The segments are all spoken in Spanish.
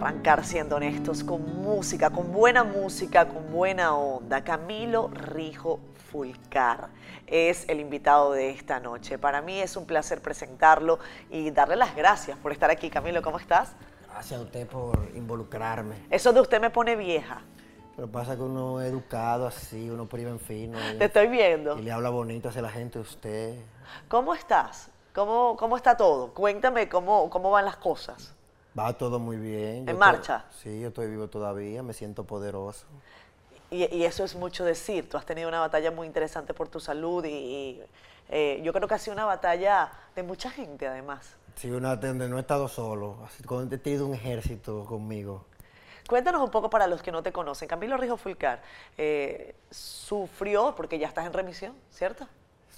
arrancar siendo honestos, con música, con buena música, con buena onda. Camilo Rijo Fulcar es el invitado de esta noche. Para mí es un placer presentarlo y darle las gracias por estar aquí. Camilo, ¿cómo estás? Gracias a usted por involucrarme. Eso de usted me pone vieja. Que pasa que uno es educado así, uno priva en fino. Te estoy viendo. Y le habla bonito hacia la gente usted. ¿Cómo estás? ¿Cómo, cómo está todo? Cuéntame cómo, cómo van las cosas. Va todo muy bien. ¿En marcha? sí, yo estoy vivo todavía, me siento poderoso. Y, y eso es mucho decir. Tú has tenido una batalla muy interesante por tu salud y, y, eh, yo creo que ha sido una batalla de mucha gente además. Sí, una donde no he estado solo, he tenido un ejército conmigo. Cuéntanos un poco para los que no te conocen. Camilo Rijo Fulcar eh, sufrió, porque ya estás en remisión, ¿cierto?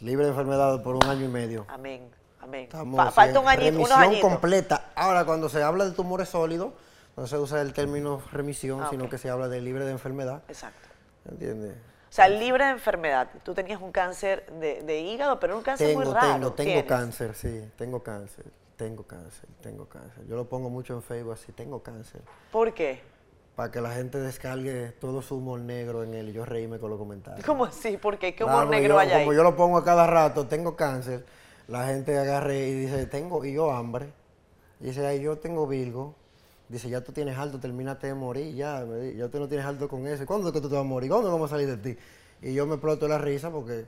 Libre de enfermedad por un año y medio. Amén, amén. Estamos Fa- falta un añito, unos remisión añitos. completa. Ahora, cuando se habla de tumores sólidos, no se usa el término remisión, Ah, sino que se habla de libre de enfermedad. Exacto. ¿Entiendes? O sea, libre de enfermedad. Tú tenías un cáncer de, de hígado, pero un cáncer Tengo, muy raro. tengo, tengo ¿Tienes? cáncer, sí, tengo cáncer, tengo cáncer, tengo cáncer. Yo lo pongo mucho en Facebook así, tengo cáncer, ¿Por qué? para que la gente descargue todo su humor negro en él y yo reírme con los comentarios. ¿Cómo así? ¿Por qué? ¿Qué humor negro yo- hay ahí? Como yo lo pongo a cada rato, tengo cáncer, la gente agarre y dice, tengo, y yo hambre. Y dice, ay, yo tengo Virgo. Dice, ya tú tienes alto, termínate de morir, ya, ya tú no tienes alto con eso. ¿Cuándo es que tú te vas a morir? ¿Cuándo vamos a salir de ti? Y yo me exploto la risa porque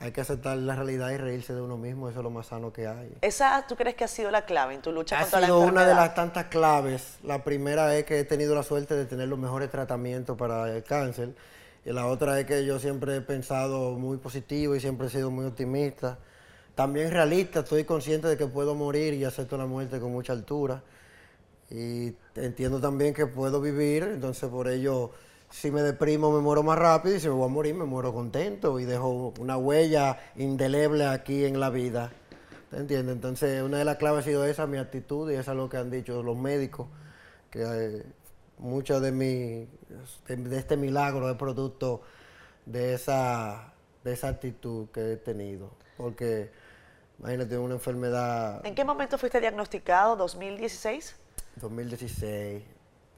hay que aceptar la realidad y reírse de uno mismo, eso es lo más sano que hay. ¿Esa tú crees que ha sido la clave en tu lucha Ha contra la sido enfermedad? una de las tantas claves. La primera es que he tenido la suerte de tener los mejores tratamientos para el cáncer. Y la otra es que yo siempre he pensado muy positivo y siempre he sido muy optimista. También realista, estoy consciente de que puedo morir y acepto la muerte con mucha altura. Y entiendo también que puedo vivir, entonces por ello, si me deprimo me muero más rápido y si me voy a morir me muero contento y dejo una huella indeleble aquí en la vida. ¿Te entiendes? Entonces, una de las claves ha sido esa, mi actitud, y eso es lo que han dicho los médicos, que eh, mucho de, mi, de, de este milagro es producto de esa, de esa actitud que he tenido. Porque, imagínate, una enfermedad ¿En qué momento fuiste diagnosticado? ¿2016? 2016,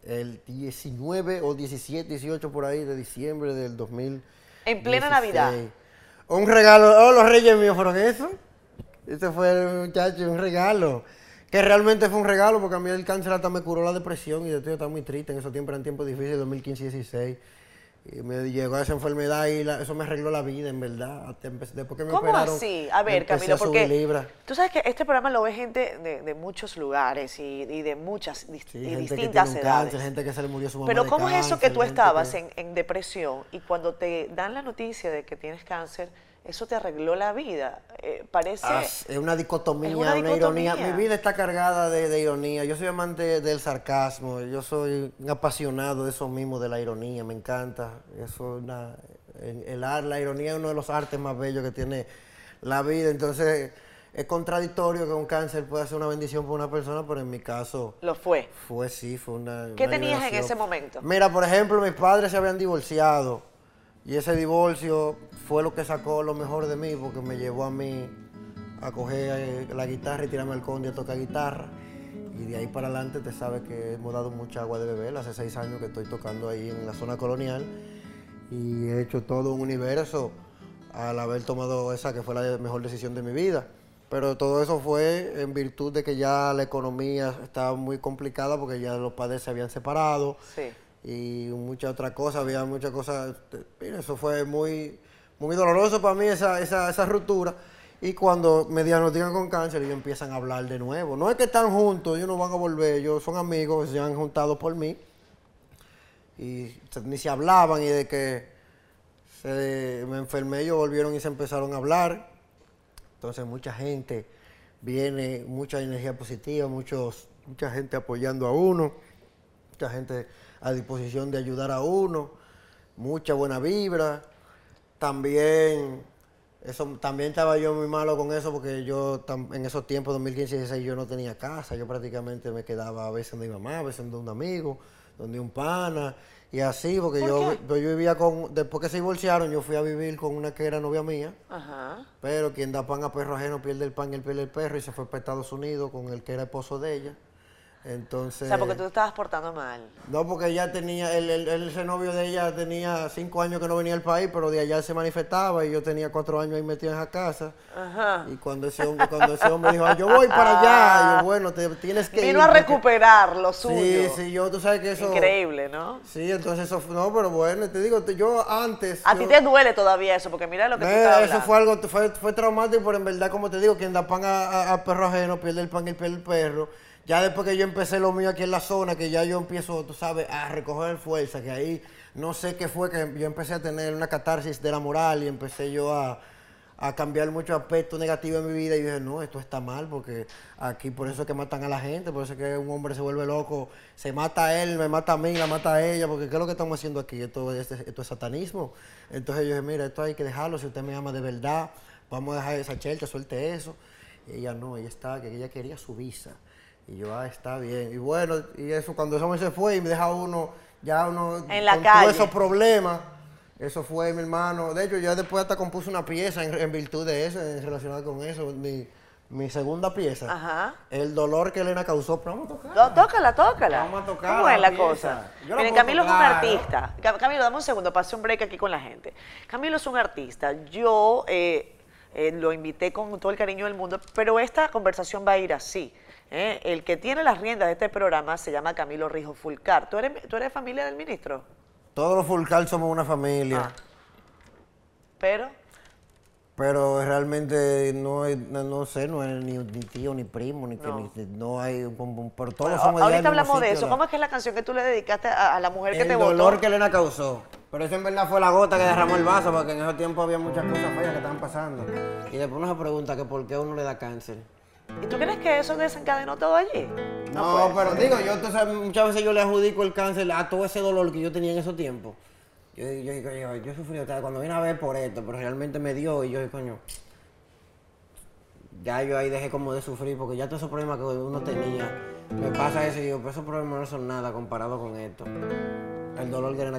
el 19 o 17, 18 por ahí de diciembre del 2016. En plena Navidad. Un regalo, oh, los reyes míos fueron eso. Ese fue muchacho, un regalo. Que realmente fue un regalo porque a mí el cáncer hasta me curó la depresión y yo estaba muy triste. En esos tiempos eran tiempos difíciles, 2015 y 16. Y me llegó esa enfermedad y la- eso me arregló la vida, en verdad. Después que me ¿Cómo operaron, así? A ver, Camilo, a porque libras. tú sabes que este programa lo ve gente de, de muchos lugares y, y de muchas Sí, y gente que distintas tiene edades. cáncer, gente que se le murió su mamá Pero de ¿cómo es eso que tú estabas que- en, en depresión y cuando te dan la noticia de que tienes cáncer, eso te arregló la vida? Eh, parece... Ah, es una dicotomía, Es una, una ironía. Mi vida está cargada de, de ironía. Yo soy amante del sarcasmo, yo soy un apasionado de eso mismo, de la ironía, me encanta. Eso es una, el, el la ironía es uno de los artes más bellos que tiene la vida. Entonces, es contradictorio que un cáncer pueda ser una bendición para una persona, pero en mi caso Lo fue. fue sí, fue una. ¿Qué una tenías en ese momento? Mira, por ejemplo, mis padres se habían divorciado y ese divorcio fue lo que sacó lo mejor de mí porque me llevó a mí a coger eh, la guitarra y tirarme al conde a tocar guitarra. Y de ahí para adelante te sabes que hemos dado mucha agua de beber. Hace seis años que estoy tocando ahí en la zona colonial y he hecho todo un universo al haber tomado esa que fue la mejor decisión de mi vida. Pero todo eso fue en virtud de que ya la economía estaba muy complicada porque ya los padres se habían separado Sí. Y muchas otras cosas, había muchas cosas. eso fue muy, muy doloroso para mí esa, esa, esa ruptura. Y cuando me diagnostican con cáncer, ellos empiezan a hablar de nuevo. No es que están juntos, ellos no van a volver, ellos son amigos, se han juntado por mí. Y ni se hablaban y de que se- me enfermé, ellos volvieron y se empezaron a hablar. Entonces mucha gente viene, mucha energía positiva, muchos, mucha gente apoyando a uno, mucha gente a disposición de ayudar a uno, mucha buena vibra. También Eso, también estaba yo muy malo con eso porque yo en esos tiempos, 2015 y 2016, yo no tenía casa. Yo prácticamente me quedaba a veces donde mi mamá, a veces donde un amigo, donde un pana. Y así, porque yo, yo vivía con, después que se divorciaron, yo fui a vivir con una que era novia mía. Ajá. Pero quien da pan a perro ajeno pierde el pan y el pierde el perro. Y se fue para Estados Unidos con el que era esposo de ella. Entonces, o sea, porque tú te estabas portando mal. No, porque ella tenía, el, el, ese novio de ella tenía cinco años que no venía al país, pero de allá se manifestaba y yo tenía cuatro años ahí metido en esa casa. Ajá. Y cuando ese hombre, cuando ese hombre dijo, yo voy para allá, yo, bueno, te tienes que Vino a recuperar lo suyo. Sí, sí, yo, tú sabes que eso... Increíble, ¿no? Sí, entonces eso, no, pero bueno, te digo, yo antes... A ti te duele todavía eso, porque mira lo que tú estabas Eso fue algo, fue, fue traumático, pero en verdad, como te digo, quien da pan a, a perro ajeno pierde el pan y pierde el perro. Ya después que yo empecé lo mío aquí en la zona, que ya yo empiezo, tú sabes, a recoger fuerza, que ahí no sé qué fue, que yo empecé a tener una catarsis de la moral y empecé yo a, cambiar muchos aspectos negativos en mi vida y dije, no, esto está mal porque aquí por eso es que matan a la gente, por eso es que un hombre se vuelve loco, se mata a él, me mata a mí, la mata a ella, porque ¿qué es lo que estamos haciendo aquí? Esto, esto es satanismo. Entonces yo dije, mira, esto hay que dejarlo, si usted me ama de verdad, vamos a dejar esa chelcha, suelte eso. Y ella no, ella estaba, que ella quería su visa. Y yo, ah, está bien. Y bueno, y eso cuando eso me se fue y me deja uno, ya uno en la con todos esos problemas. Eso fue mi hermano. De hecho, yo después hasta compuse una pieza en, virtud de eso, relacionada con eso. Mi, mi segunda pieza. Ajá. El dolor que Elena causó. Pero vamos a tocarla. tócala, tócala. Vamos a tocar. ¿Cómo es la cosa? Miren, Camilo es un artista. Camilo, dame un segundo, pase un break aquí con la gente. Camilo es un artista. Yo eh, eh, lo invité con todo el cariño del mundo, pero esta conversación va a ir así. ¿Eh? El que tiene las riendas de este programa se llama Camilo Rijo Fulcar. ¿Tú eres, ¿Tú eres familia del ministro? Todos los Fulcar somos una familia. Ah. ¿Pero? Pero realmente no, no sé, no es ni, tío, ni primo, ni no. que no hay, pero todos somos Ahorita hablamos de eso. ¿Cómo es que es la canción que tú le dedicaste a, la mujer que te votó? El dolor que Elena causó. Pero eso en verdad fue la gota que derramó el vaso, porque en ese tiempo había muchas cosas feas que estaban pasando. Y después uno se pregunta que por qué uno le da cáncer. ¿Y tú crees que eso desencadenó todo allí? No, pero digo, yo muchas veces yo le adjudico el cáncer a todo ese dolor que yo tenía en esos tiempos. Yo, yo, yo, yo sufrí cuando vine a ver por esto, pero realmente me dio y yo dije, coño, ya yo ahí dejé como de sufrir porque ya todos esos problemas que uno tenía, me pasa eso y digo, pero esos problemas no son nada comparado con esto. El dolor que le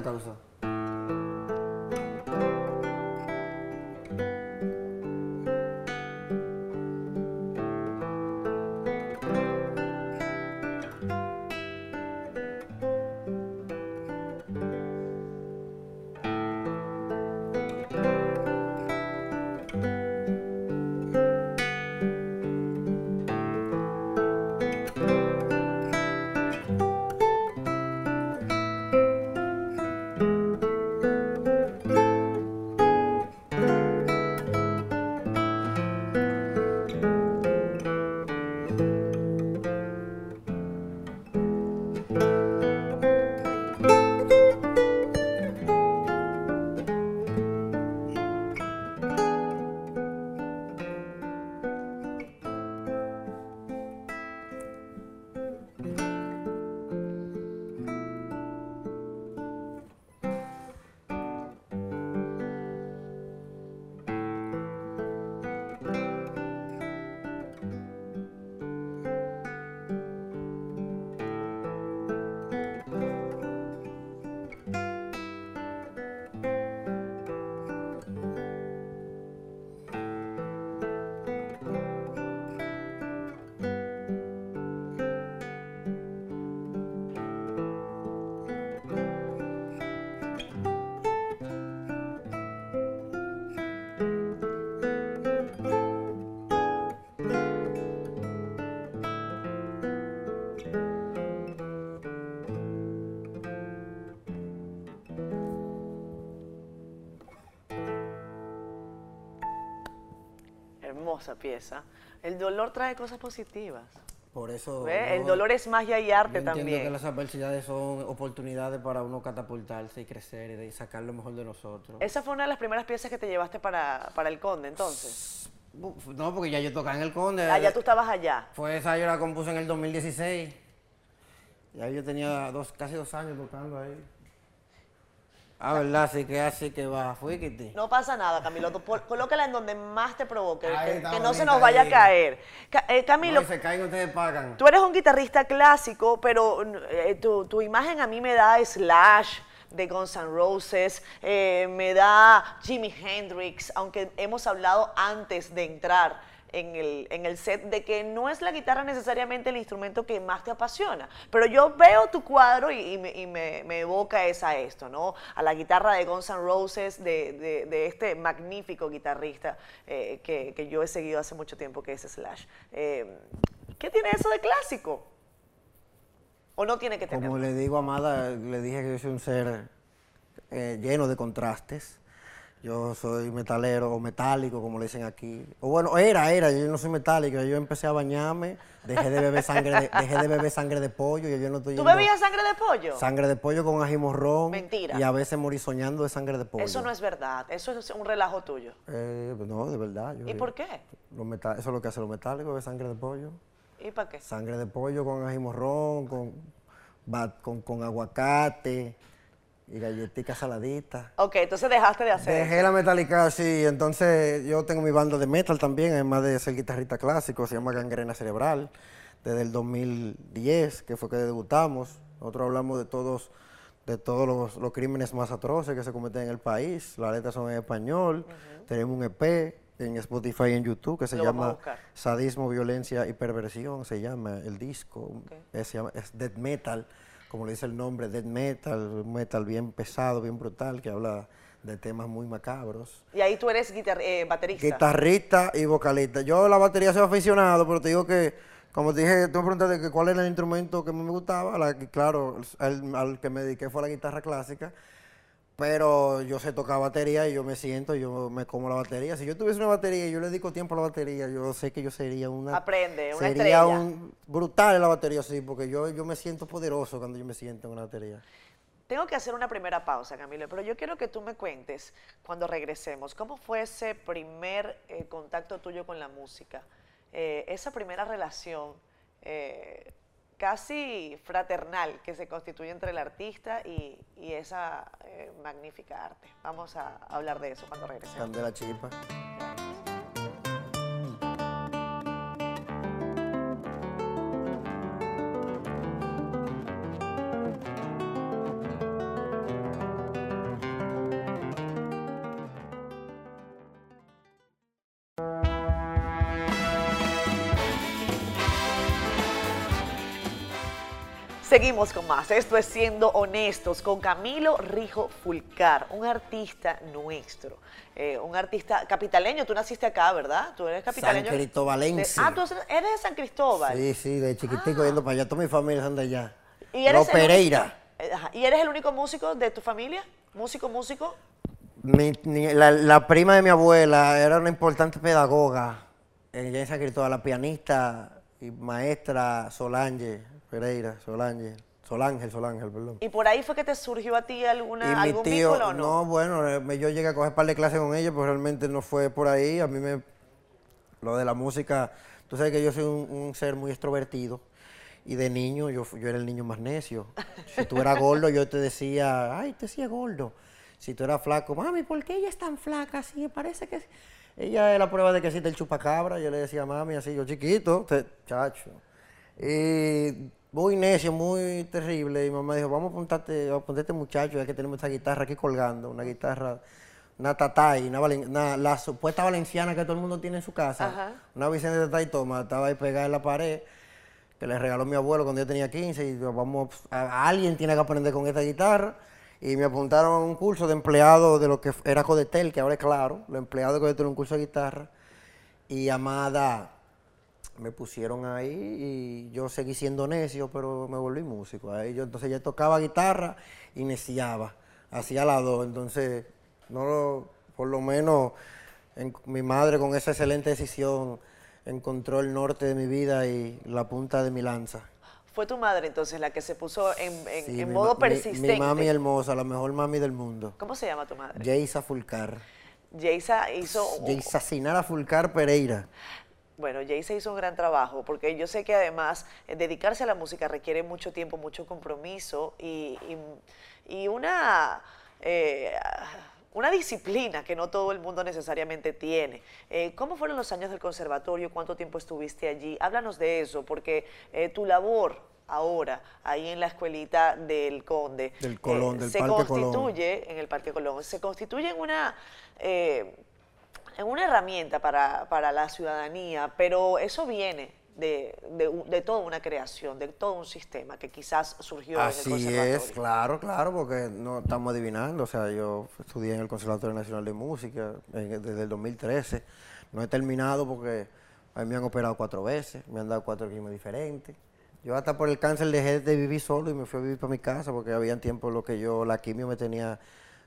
causó. pieza. El dolor trae cosas positivas. Por eso. el dolor es magia y arte también. Entiendo que las adversidades son oportunidades para uno catapultarse y crecer y sacar lo mejor de nosotros. ¿Esa fue una de las primeras piezas que te llevaste para, para el Conde entonces? No, porque ya yo tocaba en el Conde. Ah, ya tú estabas allá. Fue esa, yo la compuse en el 2016. Ya yo tenía dos, casi dos años tocando ahí. Ah, ¿verdad? Sí que así que va. Fui, Kitty. No pasa nada, Camilo. Tú colócala en donde más te provoque, que, no se nos vaya a caer. Ca- eh, Camilo, No, se caen, ustedes pagan. Tú eres un guitarrista clásico, pero eh, tu, tu imagen a mí me da Slash de Guns N' Roses, eh, me da Jimi Hendrix, aunque hemos hablado antes de entrar en el, en el set de que no es la guitarra necesariamente el instrumento que más te apasiona. Pero yo veo tu cuadro y, y me, y me- me evoca es a esto, ¿no? A la guitarra de Guns N' Roses, de, de- de este magnífico guitarrista eh, que, que yo he seguido hace mucho tiempo, que es Slash. Eh, ¿Qué tiene eso de clásico? ¿O no tiene que tener? Como le digo Amada, le dije que yo soy un ser eh, lleno de contrastes. Yo soy metalero o metálico, como le dicen aquí. O bueno, era, era, yo no soy metálico. Yo empecé a bañarme, dejé de beber sangre de, dejé de, beber sangre de pollo y yo no estoy ¿Tú bebías sangre de pollo? Sangre de pollo con ají morrón. Mentira. Y a veces morí soñando de sangre de pollo. Eso no es verdad, eso es un relajo tuyo. Eh, no, de verdad. yo- ¿Y por qué? los eso es lo que hace los metálicos, beber sangre de pollo. ¿Y para qué? Sangre de pollo con ají morrón, con, con, con aguacate y galletitas saladitas. Ok, entonces dejaste de hacer Dejé la metálica, sí, entonces yo tengo mi banda de metal también, además de ser guitarrista clásico, se llama Gangrena Cerebral, desde el 2010, que fue que debutamos. Nosotros hablamos de todos, de todos los, los crímenes más atroces que se cometen en el país, las letras son en español, tenemos un EP en Spotify y en YouTube que se Lo llama. Sadismo, Violencia y Perversión, se llama el disco, es, se llama- es death metal, como le dice el nombre, death metal, un metal bien pesado, bien brutal, que habla de temas muy macabros. Y ahí tú eres guitar- eh, baterista. Guitarrista y vocalista. Yo la batería soy aficionado, pero te digo que, como te dije, tú me preguntaste que cuál era el instrumento que más me gustaba, la, claro, al, al que me dediqué fue la guitarra clásica, pero yo sé tocar batería y yo me siento, yo me como la batería. Si yo tuviese una batería y yo le dedico tiempo a la batería, yo sé que yo sería una... Aprende, una sería estrella. un brutal en la batería, sí, porque yo, yo me siento poderoso cuando yo me siento en una batería. Tengo que hacer una primera pausa, Camilo, pero yo quiero que tú me cuentes, cuando regresemos, cómo fue ese primer eh, contacto tuyo con la música, Eh, esa primera relación eh, casi fraternal que se constituye entre el artista y, y esa eh, magnífica arte. Vamos a hablar de eso cuando regresemos. Candela chispa. Seguimos con más. Esto es Siendo Honestos con Camilo Rijo Fulcar, un artista nuestro, eh, un artista capitaleño. Tú naciste acá, ¿verdad? Tú eres capitaleño. San Cristobalense. De- ah, tú eres de San Cristóbal. Sí, sí, de chiquitico yendo para allá. Toda mi familia de allá. ¿Y eres Los el único- Pereira. Eh. ¿Y eres el único músico de tu familia? ¿Músico, músico? Mi- la, la prima de mi abuela era una importante pedagoga en San Cristóbal, la pianista y maestra Solange Pereira, Solange, Solángel, Solángel, perdón. ¿Y por ahí fue que te surgió a ti alguna, Y mi algún tío, vínculo o no? no, bueno, eh, yo llegué a coger par de clases con ella, pero realmente no fue por ahí. A mí me, lo de la música, tú sabes que yo soy un, un ser muy extrovertido. Y de niño, yo, yo era el niño más necio. Si tú eras gordo, yo te decía, ay, te decía gordo. Si tú eras flaco, mami, ¿por qué ella es tan flaca así? Parece que... Ella es la prueba de que existe el chupacabra. Yo le decía, mami, así, yo chiquito, te- chacho. Y muy necio, muy terrible. Y mamá dijo, vamos a apuntarte, a apuntarte muchacho, ya que tenemos esta guitarra aquí colgando, una guitarra, una tatay, una, una- la supuesta valenciana que todo el mundo tiene en su casa. Ajá. Una Vicente Tatay Toma, estaba ahí pegada en la pared, que le regaló mi abuelo cuando yo tenía 15, y dijo, vamos, a, a alguien tiene que aprender con esta guitarra. Y me apuntaron a un curso de empleado de lo que era Codetel, que ahora es claro, los empleados de Codetel, un curso de guitarra. Y Amada me pusieron ahí y yo seguí siendo necio, pero me volví músico. Ahí yo entonces ya tocaba guitarra y neciaba, hacía las dos. Entonces, no lo- por lo menos en- mi madre con esa excelente decisión encontró el norte de mi vida y la punta de mi lanza. Fue tu madre entonces la que se puso en, en- Sí, en mi modo mi- persistente. Mi, mami hermosa, la mejor mami del mundo. ¿Cómo se llama tu madre? Jaisa Fulcar. Jaisa hizo... Jaisa Sinara Fulcar Pereira. Bueno, Jayce hizo un gran trabajo porque yo sé que además eh, dedicarse a la música requiere mucho tiempo, mucho compromiso y, y- y una eh, una disciplina que no todo el mundo necesariamente tiene. Eh, ¿Cómo fueron los años del conservatorio? ¿Cuánto tiempo estuviste allí? Háblanos de eso, porque eh, tu labor ahora, ahí en la escuelita del Conde, del Colón, del se constituye en el Parque Colón, se constituye en una en una herramienta para, para, la ciudadanía, pero eso viene de, de, toda una creación, de todo un sistema que quizás surgió Así en el conservatorio. es, claro, claro, porque no estamos adivinando. O sea, yo estudié en el Conservatorio Nacional de Música desde el 2013. No he terminado porque a mí me han operado cuatro veces, me han dado cuatro quimios diferentes. Yo hasta por el cáncer dejé de vivir solo y me fui a vivir para mi casa porque había tiempo lo que yo, la quimio me tenía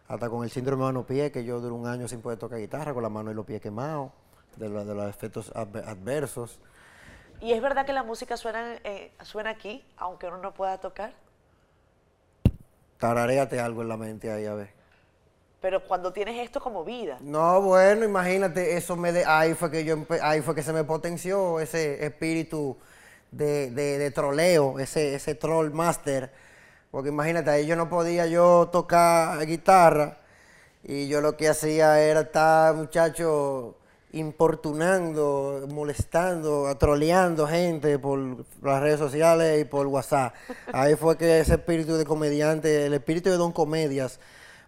hasta con el síndrome de mano-pie, que yo duré un año sin poder tocar guitarra, con la mano y los pies quemados, de, de los efectos adversos. ¿Y es verdad que la música suena, eh, suena aquí, aunque uno no pueda tocar? Tararéate algo en la mente ahí, a ver. Pero cuando tienes esto como vida. No, bueno, imagínate, eso me de, ahí fue que yo ahí fue que se me potenció ese espíritu de, de, troleo, ese, ese troll master. Porque imagínate, ahí yo no podía yo tocar guitarra y yo lo que hacía era estar, muchacho, importunando, molestando, troleando gente por las redes sociales y por WhatsApp. Ahí fue que ese espíritu de comediante, el espíritu de Don Comedias,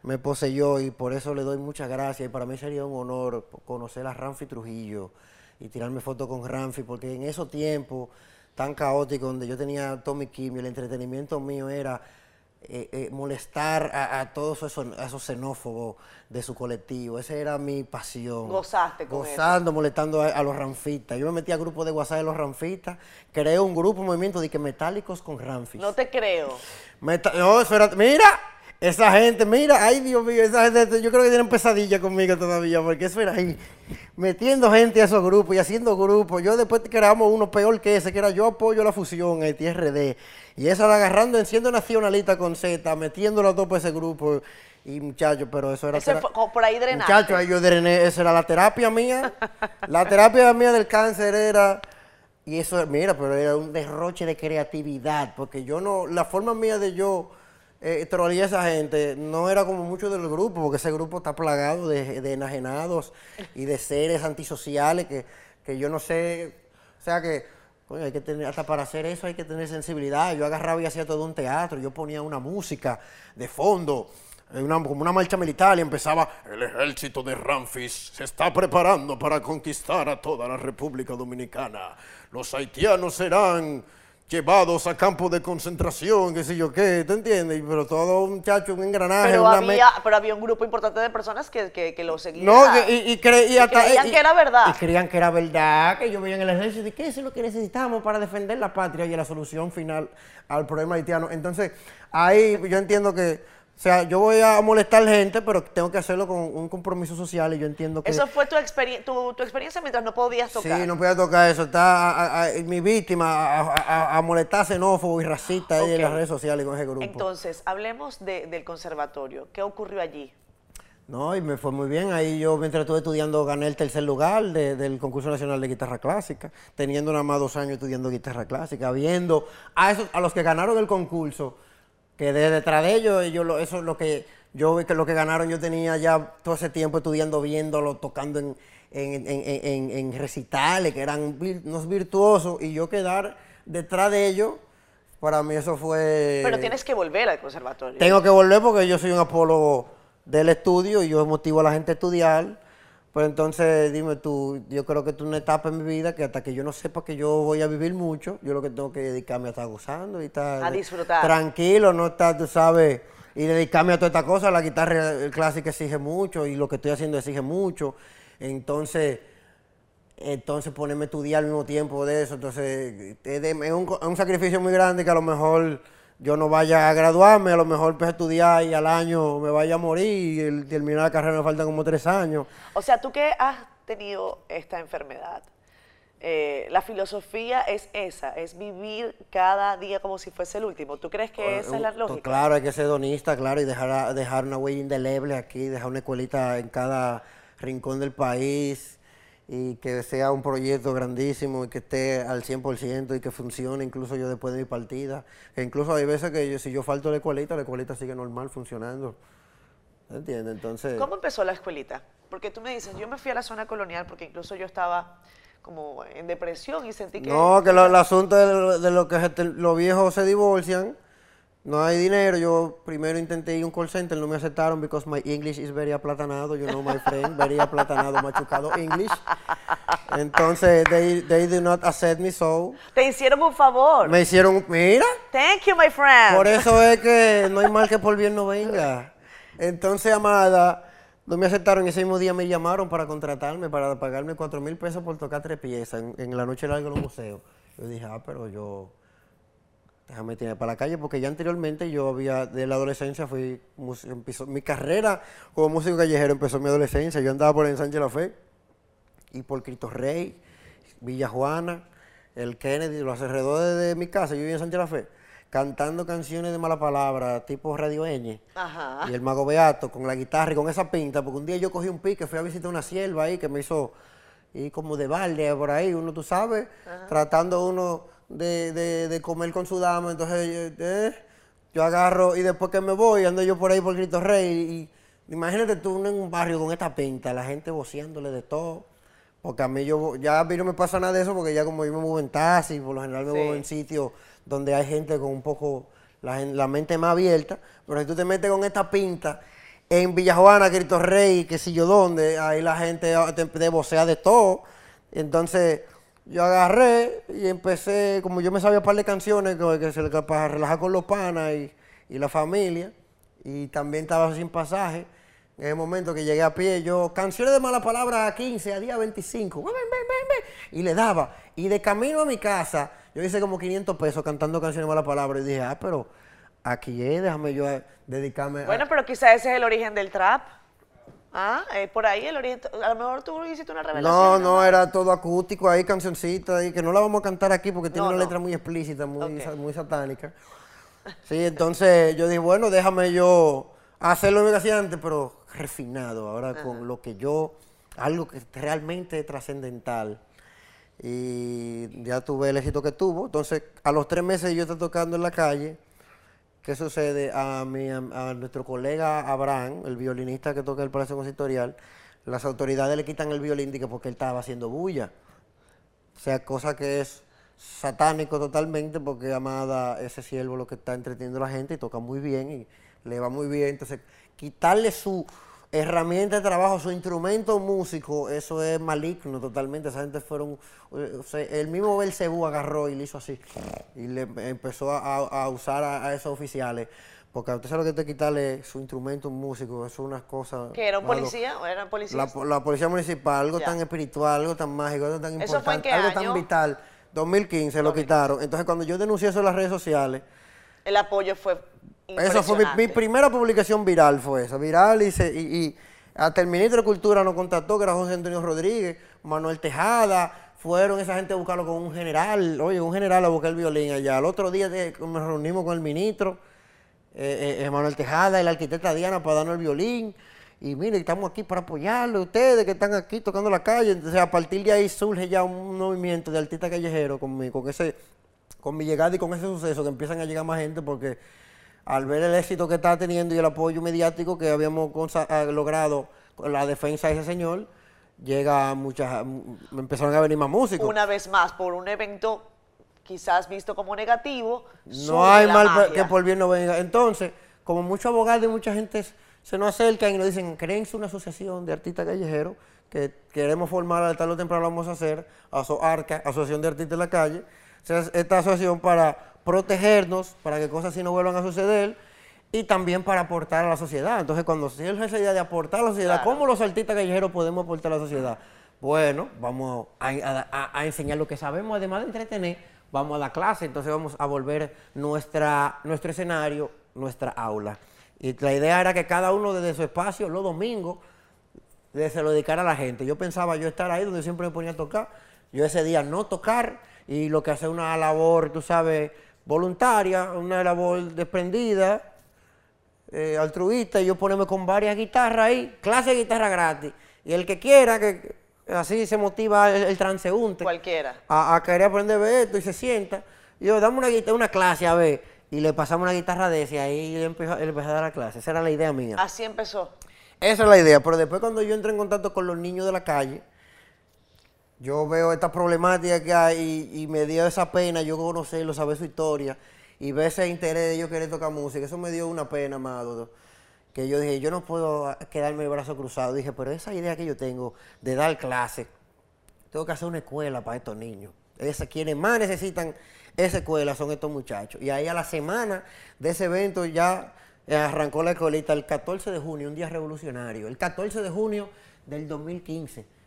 me poseyó y por eso le doy muchas gracias. Y para mí sería un honor conocer a Ramfi Trujillo y tirarme fotos con Ramfi, porque en esos tiempos tan caóticos donde yo tenía Tommy Kim y el entretenimiento mío era eh, eh, molestar a, todos esos, esos, xenófobos de su colectivo. Esa era mi pasión. Gozaste con Gozando, molestando a, los ranfitas. Yo me metí a grupo de WhatsApp de los ranfitas, creé un grupo, un movimiento de que metálicos con ranfis. No te creo. no, espérate, mira, esa gente, mira, ay Dios mío, esa gente, yo creo que tienen pesadilla conmigo todavía, porque eso era ahí, metiendo gente a esos grupos y haciendo grupos. Yo después creamos uno peor que ese, que era yo apoyo la fusión, el TRD. Y eso era agarrando, siendo nacionalista con Z, metiéndolo a tope ese grupo. Y muchachos, pero eso era... Eso fue por ahí drenaste. Muchachos, ahí yo drené, esa era la terapia mía. la terapia mía del cáncer era... Y eso, mira, pero era un derroche de creatividad, porque yo no, la forma mía de yo eh, esa gente no era como mucho del grupo, porque ese grupo está plagado de, enajenados y de seres antisociales que, que yo no sé, o sea que hay que tener, hasta para hacer eso hay que tener sensibilidad. Yo agarraba y hacía todo un teatro, yo ponía una música de fondo, como una marcha militar y empezaba, el ejército de Ramfis se está preparando para conquistar a toda la República Dominicana. Los haitianos serán llevados a campos de concentración, qué sé yo qué, ¿te entiendes? Pero todo un muchacho, un engranaje. Pero, había, pero había un grupo importante de personas que, que, lo seguían. No, y, creían que era verdad. Y creían que era verdad, que yo veía en el ejército y que eso es lo que necesitamos para defender la patria y la solución final al problema haitiano. Entonces, ahí yo entiendo que o sea, yo voy a molestar gente, pero tengo que hacerlo con un compromiso social y yo entiendo que... ¿Eso fue tu, tu, experiencia mientras no podías tocar? Sí, no podía tocar eso. Está mi víctima a, molestar xenófobo y racista en las redes sociales con ese grupo. Entonces, hablemos del conservatorio. ¿Qué ocurrió allí? No, y me fue muy bien. Ahí yo, mientras estuve estudiando, gané el tercer lugar del concurso nacional de guitarra clásica, teniendo nada más dos años estudiando guitarra clásica, viendo a, esos, a los que ganaron el concurso que de detrás de ellos, ellos eso es lo que yo vi que lo que ganaron, yo tenía ya todo ese tiempo estudiando, viéndolo, tocando en, en, recitales, que eran unos virtuosos, y yo quedar detrás de ellos, para mí eso fue... Pero tienes que volver al conservatorio. Tengo que volver porque yo soy un apólogo del estudio y yo motivo a la gente a estudiar pues entonces, dime tú, yo creo que es una etapa en mi vida que hasta que yo no sepa que yo voy a vivir mucho, yo lo que tengo que dedicarme a estar gozando y estar a disfrutar. tranquilo, no estar, tú sabes, y dedicarme a toda esta cosa. La guitarra clásica exige mucho y lo que estoy haciendo exige mucho. Entonces, entonces ponerme a estudiar al mismo tiempo de eso, entonces es, un, es un sacrificio muy grande que a lo mejor yo no vaya a graduarme, a lo mejor a estudiar y al año me vaya a morir y terminar la carrera me faltan como tres años. O sea, tú que has tenido esta enfermedad, eh, la filosofía es esa, es vivir cada día como si fuese el último. ¿Tú crees que esa es la lógica? Claro, hay que ser donista, claro, y dejar, dejar una huella indeleble aquí, dejar una escuelita en cada rincón del país y que sea un proyecto grandísimo y que esté al 100% y que funcione incluso yo después de mi partida. Que incluso hay veces que si yo falto de la escuelita, la escuelita sigue normal funcionando. ¿Entiendes? Entonces... ¿Cómo empezó la escuelita? Porque tú me dices, yo me fui a la zona colonial porque incluso yo estaba como en depresión y sentí que... No, que lo- el asunto de, lo- de lo que te- los viejos se divorcian, no hay dinero. Yo primero intenté ir a un call center, no me aceptaron because my English is very aplatanado, you know my friend, very aplatanado, machucado English. Entonces, they, they do not accept me, so... Te hicieron un favor. Me hicieron, mira, Thank you, my friend. por eso es que no hay mal que por bien no venga. Entonces, amada, no me aceptaron. Ese mismo día me llamaron para contratarme, para pagarme cuatro mil pesos por tocar tres piezas en, en la noche larga de los museos. Yo dije, ah, pero yo, déjame tirar para la calle, porque ya anteriormente yo había, de la adolescencia, fui, empezó, mi carrera como músico callejero empezó en mi adolescencia. Yo andaba por el Sánchez La Fe y por Cristo Rey, Villa Juana, el Kennedy, los alrededores de mi casa, yo vivía en Sánchez La Fe, cantando canciones de mala palabra, tipo Radio Ñ. Ajá. Y el Mago Beato con la guitarra y con esa pinta, porque un día yo cogí un pique, fui a visitar una sierva ahí que me hizo ir como de balde por ahí, uno tú sabes, tratando uno de, de- de comer con su dama, entonces eh, yo agarro y después que me voy, ando yo por ahí por Cristo Rey y, imagínate tú en un barrio con esta pinta, la gente voceándole de todo. Porque a mí yo, ya a mí no me pasa nada de eso porque ya como yo me muevo en taxi, por lo general me Sí. muevo en sitios donde hay gente con un poco la, la mente más abierta, pero si tú te metes con esta pinta en Villajuana, Cristo Rey, que si yo dónde, ahí la gente te, te vocea de todo. Entonces yo agarré y empecé, como yo me sabía un par de canciones que, se para relajar con los panas y, y la familia, y también estaba sin pasaje. En el momento que llegué a pie, yo, canciones de mala palabra a 15, a día 25, ven, ven, ven, ven, y le daba. Y de camino a mi casa, yo hice como 500 pesos cantando canciones de mala palabra. Y dije, ah, pero aquí es, déjame yo eh, dedicarme Bueno, pero quizás ese es el origen del trap. Ah, eh, por ahí el origen. A lo mejor tú hiciste una revelación. No, no, era todo acústico, ahí cancioncita, ahí, que no la vamos a cantar aquí porque tiene No, una no. letra muy explícita, muy, muy satánica. Sí, entonces yo dije, bueno, déjame yo hacer lo que hacía antes, pero refinado, ahora con lo que yo, algo que es realmente trascendental. Y ya tuve el éxito que tuvo. Entonces, a los tres meses yo estaba tocando en la calle. ¿Qué sucede? A, mi, a, a nuestro colega Abraham, el violinista que toca el Palacio Consistorial, las autoridades le quitan el violín porque él estaba haciendo bulla. O sea, cosa que es satánico totalmente porque Amada, ese siervo lo que está entreteniendo a la gente y toca muy bien y le va muy bien. Entonces, quitarle su herramienta de trabajo, su instrumento músico, eso es maligno totalmente. Esa gente fueron, o sea, el mismo Belcebú agarró y le hizo así y le empezó a, a- a usar a, a esos oficiales. Porque usted sabe lo que te quitarle su instrumento músico, eso es una cosa... ¿Que era un malo. policía o eran policías? La, po- la policía municipal, algo Ya. tan espiritual, algo tan mágico, algo tan ¿Eso fue en importante, algo año? tan vital. 2015 lo quitaron. Entonces, cuando yo denuncié eso en las redes sociales, El apoyo fue. Eso fue mi, primera publicación viral, fue esa. Viral y, se- y, y hasta el ministro de Cultura nos contactó, que era José Antonio Rodríguez, Manuel Tejada. Fueron esa gente a buscarlo con un general. Oye, un general a buscar el violín allá. Al otro día eh, nos reunimos con el ministro, eh, eh, Manuel Tejada la arquitecta Diana para darnos el violín. Y mire, estamos aquí para apoyarle a ustedes que están aquí tocando la calle. Entonces, a partir de ahí surge ya un movimiento de artista callejero con mi, con ese, con mi llegada y con ese suceso que empiezan a llegar más gente porque al ver el éxito que está teniendo y el apoyo mediático que habíamos ah, logrado con la defensa de ese señor, llega muchas, m- empezaron a venir más músicos. Una vez más, por un evento quizás visto como negativo. No hay mal magia. que por bien no venga. Entonces, como muchos abogados y mucha gente se nos acercan y nos dicen, créense una asociación de artistas callejeros que queremos formar, al tarde o temprano lo vamos a hacer, aso ARCA, Asociación de Artistas en la Calle. Esta asociación para protegernos, para que cosas así no vuelvan a suceder y también para aportar a la sociedad. Entonces, cuando surge esa idea de aportar a la sociedad, Claro. ¿cómo los artistas callejeros podemos aportar a la sociedad? Bueno, vamos a, a- a- a enseñar lo que sabemos, además de entretener, vamos a dar clase, entonces vamos a volver nuestra, nuestro escenario, nuestra aula. Y la idea era que cada uno desde su espacio, los domingos, de se lo dedicara a la gente. Yo pensaba yo estar ahí donde siempre me ponía a tocar. Yo ese día no tocar y lo que hacer una labor, tú sabes, voluntaria, una labor desprendida, eh, altruista, y yo ponerme con varias guitarras ahí, clase de guitarra gratis. Y el que quiera, que así se motiva el, el transeúnte Cualquiera. a, a querer aprender de esto y se sienta. Y yo, dame una, guita- una clase a ver. y le pasamos una guitarra de ese y ahí él empezó, él empezó a dar la clase. Esa era la idea mía. Así empezó. Esa es la idea, pero después cuando yo entré en contacto con los niños de la calle, yo veo esta problemática que hay y, y me dio esa pena yo conocerlo, saber su historia y ver ese interés de yo querer tocar música. Eso me dio una pena, amado. Que yo dije, yo no puedo quedarme el brazo cruzado. Dije, pero esa idea que yo tengo de dar clases, tengo que hacer una escuela para estos niños. Es, quienes más necesitan esa escuela son estos muchachos. Y ahí a la semana de ese evento ya arrancó la escuelita el 14 de junio, un día revolucionario. El 14 de junio del 2015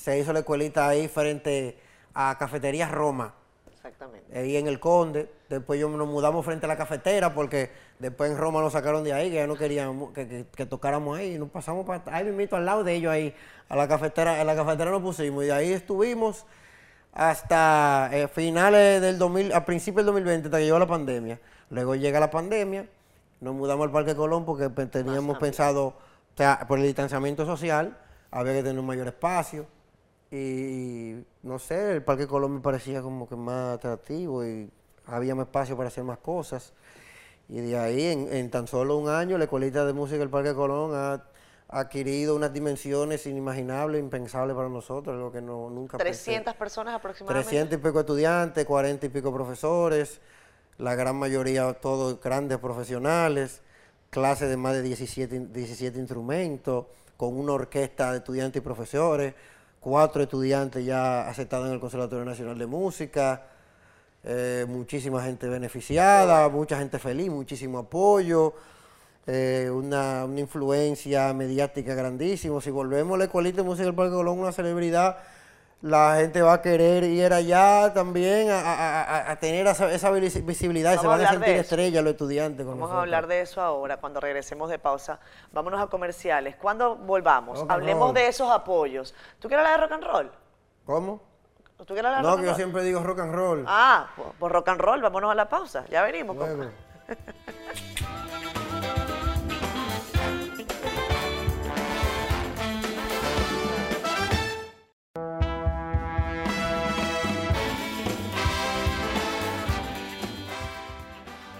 se hizo la escuelita ahí frente a Cafetería Roma. Exactamente. Ahí en el Conde. Después yo nos mudamos frente a la cafetera porque después en Roma nos sacaron de ahí, que ya no querían que, que- que tocáramos ahí. Y nos pasamos para ahí mismito al lado de ellos ahí. A la cafetera, en la cafetera nos pusimos y de ahí estuvimos hasta eh, finales del 2000, a principios del 2020, hasta que llegó la pandemia. Luego llega la pandemia, nos mudamos al Parque Colón porque teníamos pensado, o sea, por el distanciamiento social, había que tener un mayor espacio. Y no sé, el Parque Colón me parecía como que más atractivo y había más espacio para hacer más cosas. Y de ahí, en, en tan solo un año, la Escuelita de Música del Parque Colón ha, adquirido unas dimensiones inimaginables, impensables para nosotros, algo que no, nunca pensé. 300 personas aproximadamente. 300 y pico estudiantes, 40 y pico profesores, la gran mayoría todos grandes profesionales, clases de más de 17, in- 17 instrumentos, con una orquesta de estudiantes y profesores, cuatro estudiantes ya aceptados en el Conservatorio Nacional de Música, eh, muchísima gente beneficiada, mucha gente feliz, muchísimo apoyo, eh, una, una influencia mediática grandísima. Si volvemos a la Escuelita de Música del Parque Colón, una celebridad, la gente va a querer ir allá también a, a- a- a tener esa, esa visi- visibilidad y se Vamos a van a sentir estrellas los estudiantes. Con Vamos a hablar de eso ahora, cuando regresemos de pausa. Vámonos a comerciales. Cuando volvamos, Rock hablemos de esos apoyos. ¿Tú quieres hablar de rock and roll? ¿Cómo? ¿Tú quieres hablar de No, rock que yo siempre digo rock and roll. Ah, pues, rock and roll, vámonos a la pausa. Ya venimos. compa.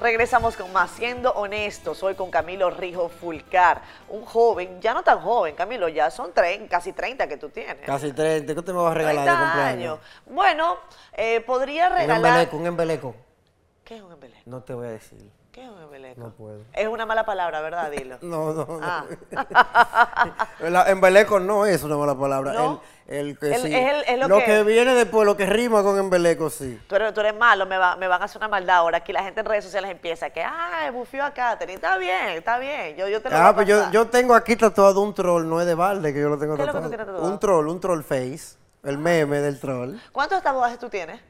Regresamos con más Siendo Honestos, hoy con Camilo Rijo Fulcar, un joven, ya no tan joven, Camilo, ya son trein- casi 30 que tú tienes. Casi 30. ¿Qué te me vas a regalar de 30 cumpleaños? años. Bueno, eh, podría Un regalar... embeleco, un embeleco. ¿Qué es un embeleco? No te voy a decir. ¿Qué es un embeleco? No puedo. Es una mala palabra, ¿verdad? Dilo. No, no, no. Ah. La- embeleco no es una mala palabra. ¿No? El, el que El- sí. es el- es lo lo que- que... viene después, lo que rima con embeleco, sí. Tú eres, tú eres malo, me, va- me van a hacer una maldad ahora. Aquí la gente en redes sociales empieza que, ah, bufió a Katherine. Está bien, está bien. Yo, yo te lo voy Ah, a pues yo, yo tengo aquí tatuado un troll, no es de balde que yo lo tengo ¿Qué es lo que tatuado. tú tienes tatuado? Un troll, un troll face. El meme del troll. ¿Cuántos tatuajes tú tienes?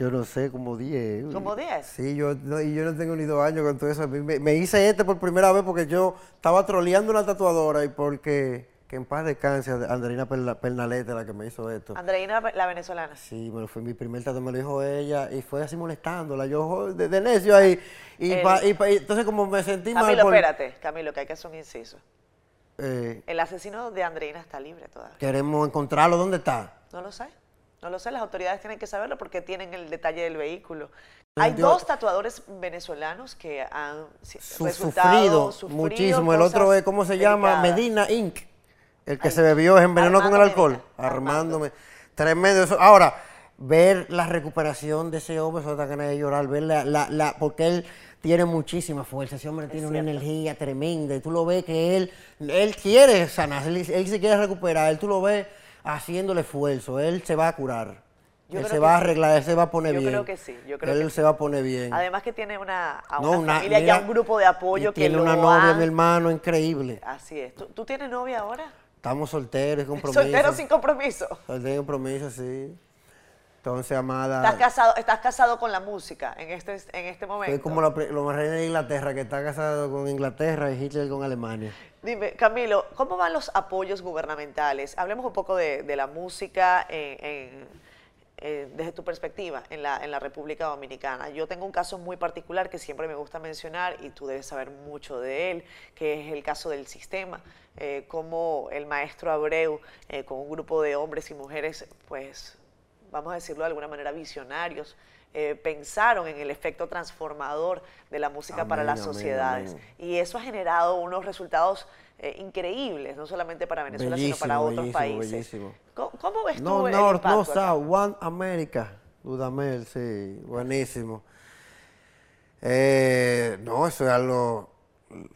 Yo no sé, como 10. ¿Como 10? Sí, yo, no, y yo no tengo ni dos años con todo eso. Me, me hice este por primera vez porque yo estaba troleando una tatuadora y porque, que en paz descanse, Andreina Perna- Pernalete, la que me hizo esto. Andreina, la venezolana. Sí, lo fue mi primer tatuaje, me lo dijo ella y fue así molestándola. Yo de, de necio ahí. Y, El- pa- y pa- y entonces como me sentí mal Camilo, por- espérate, Camilo, que hay que hacer un inciso. eh, El asesino de Andreina está libre todavía. queremos encontrarlo, ¿dónde está? No lo sé. No lo sé, las autoridades tienen que saberlo porque tienen el detalle del vehículo. Hay Yo- dos tatuadores venezolanos que han Su- resultado, sufrido, muchísimo. El otro es, ¿cómo se llama? Medina Inc. El que Ay, se bebió, se envenenó con el Armando alcohol. Medina, Armándome. Tremendo eso. Ahora, ver la recuperación de ese hombre, eso da ganas de llorar. Ver la, la, la- porque él tiene muchísima fuerza. Ese hombre tiene una energía tremenda. Y tú lo ves que él, él quiere sanar, él, él se quiere recuperar. Él tú lo ves haciéndole esfuerzo. Él se va a curar. Yo él se va a sí. arreglar, él se va a poner Yo bien. creo que sí, yo creo él que se va a poner bien. Además que tiene una, a No, una una- familia, mira, ya un grupo de apoyo y que tiene lo una novia, han- mi hermano, increíble. Así es. ¿Tú, tú tienes novia ahora? Estamos solteros, compromiso. Soltero sin compromiso. Soltero y compromiso, sí. Entonces, amada. Estás casado, estás casado con la música en este, en este momento. Soy como la, más reina de Inglaterra, que está casado con Inglaterra y Hitler con Alemania. Dime, Camilo, ¿cómo van los apoyos gubernamentales? Hablemos un poco de, la música en- eh, desde tu perspectiva en la, en la República Dominicana. Yo tengo un caso muy particular que siempre me gusta mencionar y tú debes saber mucho de él, que es el caso del sistema, eh, cómo el maestro Abreu, eh, con un grupo de hombres y mujeres, pues, vamos a decirlo de alguna manera, visionarios, eh, pensaron en el efecto transformador de la música para las sociedades. Y eso ha generado unos resultados eh, increíbles, no solamente para Venezuela, sino para otros países. ¿Cómo, ves no, tú el North, No, South, One America. Dudamel, sí, buenísimo. Eh, no, eso es algo...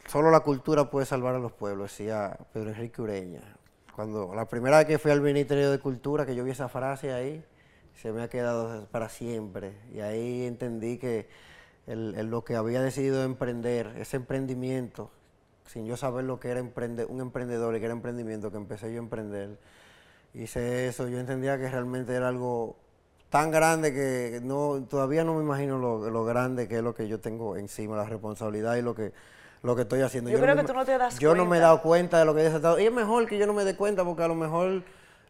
Solo la cultura puede salvar a los pueblos, decía Pedro Enrique Ureña. Cuando la primera vez que fui al Ministerio de Cultura, que yo vi esa frase ahí, se me ha quedado para siempre. Y ahí entendí que lo que había decidido emprender, ese emprendimiento, sin yo saber lo que era emprender, un emprendedor y que era emprendimiento, que empecé yo a emprender, hice eso, yo entendía que realmente era algo tan grande que no todavía no me imagino lo, grande que es lo que yo tengo encima, la responsabilidad y lo que lo que estoy haciendo. Yo, creo que tú no te das yo cuenta. Yo no me he dado cuenta de lo que he estado. Y es mejor que yo no me dé cuenta porque a lo mejor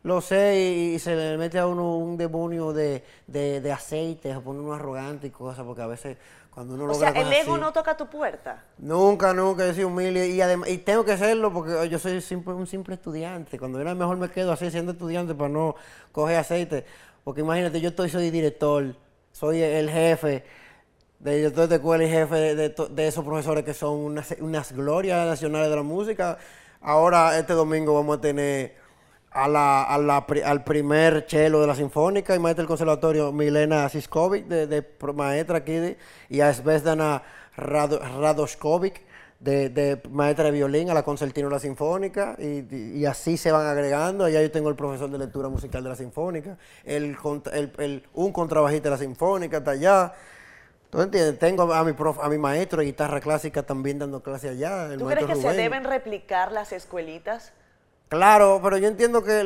lo sé y, se le mete a uno un demonio de, de, aceite, se pone uno arrogante y cosas, porque a veces cuando uno o sea, el ego no toca tu puerta. Nunca, nunca, yo soy humilde y, además, y tengo que serlo porque yo soy un simple estudiante. Cuando era mejor me quedo así siendo estudiante para no coger aceite. Porque imagínate, yo estoy, soy director, soy el jefe de director de escuela y jefe de, esos profesores que son unas, unas glorias nacionales de la música. Ahora, este domingo vamos a tener a la, al primer chelo de la Sinfónica y maestra del Conservatorio Milena Siskovic, de, maestra aquí, y a Svetlana Radoskovic, de, maestra de violín, a la concertina de la Sinfónica, y, así se van agregando. Allá yo tengo el profesor de lectura musical de la Sinfónica, el, el, un contrabajista de la Sinfónica, está allá. ¿Tú entiendes? Tengo a mi, prof, a mi maestro de guitarra clásica también dando clase allá. ¿Tú crees que se deben replicar las escuelitas? Claro, pero yo entiendo que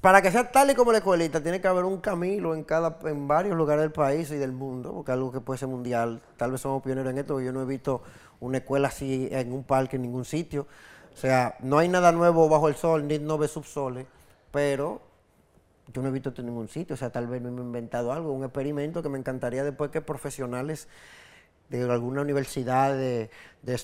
para que sea tal y como la escuelita, tiene que haber un camino en cada, en varios lugares del país y del mundo, porque algo que puede ser mundial. Tal vez somos pioneros en esto, porque yo no he visto una escuela así en un parque en ningún sitio. O sea, no hay nada nuevo bajo el sol, ni no ve subsoles, pero yo no he visto esto en ningún sitio. O sea, tal vez me he inventado algo, un experimento que me encantaría después que profesionales de alguna universidad de, de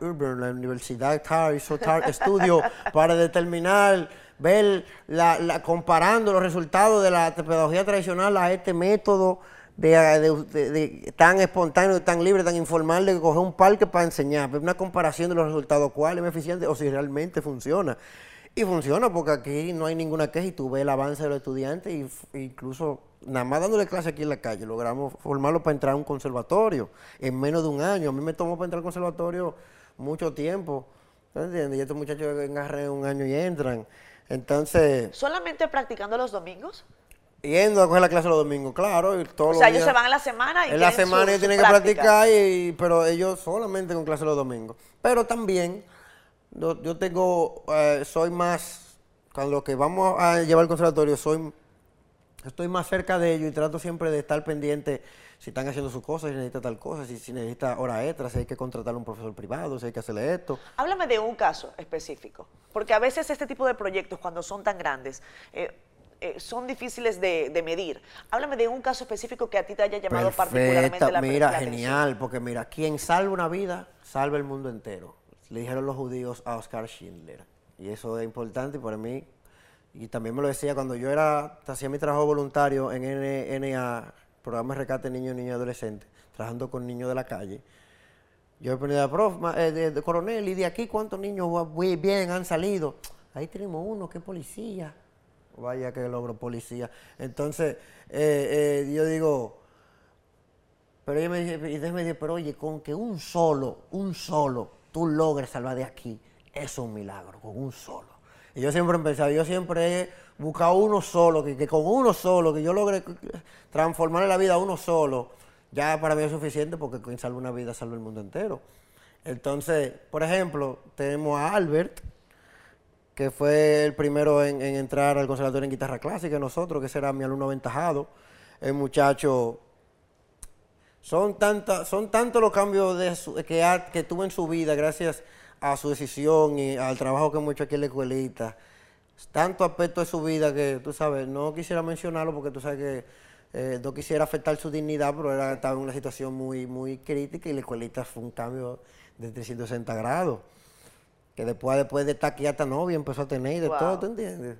Urban, la Universidad TAR, hizo TAR Estudio para determinar, ver, la, comparando los resultados de la pedagogía tradicional a este método de, tan espontáneo, tan libre, tan informal de coger un parque para enseñar, una comparación de los resultados, cuál es más eficiente o si realmente funciona. Y funciona porque aquí no hay ninguna queja y tú ves el avance de los estudiantes e incluso nada más dándole clase aquí en la calle, logramos formarlo para entrar a un conservatorio en menos de un año. A mí me tomó para entrar al conservatorio mucho tiempo. ¿Entiendes? Y estos muchachos engarren un año y entran. Entonces. ¿Solamente practicando los domingos? Yendo a coger la clase los domingos, claro. Y todos o sea, ellos se van a la semana y En la semana ellos tienen que practicar, y, pero ellos solamente con clase los domingos. Pero también, yo, tengo, eh, soy más, cuando lo que vamos a llevar al conservatorio, soy estoy más cerca de ellos y trato siempre de estar pendiente si están haciendo sus cosas, si necesita tal cosa, si, necesita hora extra, si hay que contratar a un profesor privado, si hay que hacerle esto. Háblame de un caso específico, porque a veces este tipo de proyectos, cuando son tan grandes, eh, eh, son difíciles de, medir. Háblame de un caso específico que a ti te haya llamado particularmente la, mira, genial, porque mira, quien salva una vida, salva el mundo entero. Le dijeron los judíos a Oscar Schindler. Y eso es importante para mí y también me lo decía cuando yo era, hacía mi trabajo voluntario en NA, programa de rescate de niños y niños adolescentes, trabajando con niños de la calle. Yo ponía, prof, eh, de, coronel, ¿y de aquí cuántos niños bien han salido? Ahí tenemos uno es policía. Vaya que logro policía. Entonces, eh, eh, yo digo, pero ella me dice, pero oye, con que un solo, un solo, tú logres salvar de aquí, es un milagro, con un solo. Y yo siempre he pensado, yo siempre he buscado uno solo, que, con uno solo, que yo logre transformar la vida a uno solo, ya para mí es suficiente porque quien salva una vida salva el mundo entero. Entonces, por ejemplo, tenemos a Albert, que fue el primero en, entrar al conservatorio en guitarra clásica, nosotros, que será mi alumno aventajado. El muchacho son tantos son tantos los cambios de que, que tuvo en su vida gracias a su decisión y al trabajo que hemos hecho aquí en la escuelita, tanto aspecto de su vida que tú sabes, no quisiera mencionarlo porque tú sabes que eh, no quisiera afectar su dignidad, pero era, estaba en una situación muy, muy crítica y la escuelita fue un cambio de 360 grados. Que después, después de estar aquí hasta novia empezó a tener y de todo, ¿tú entiendes?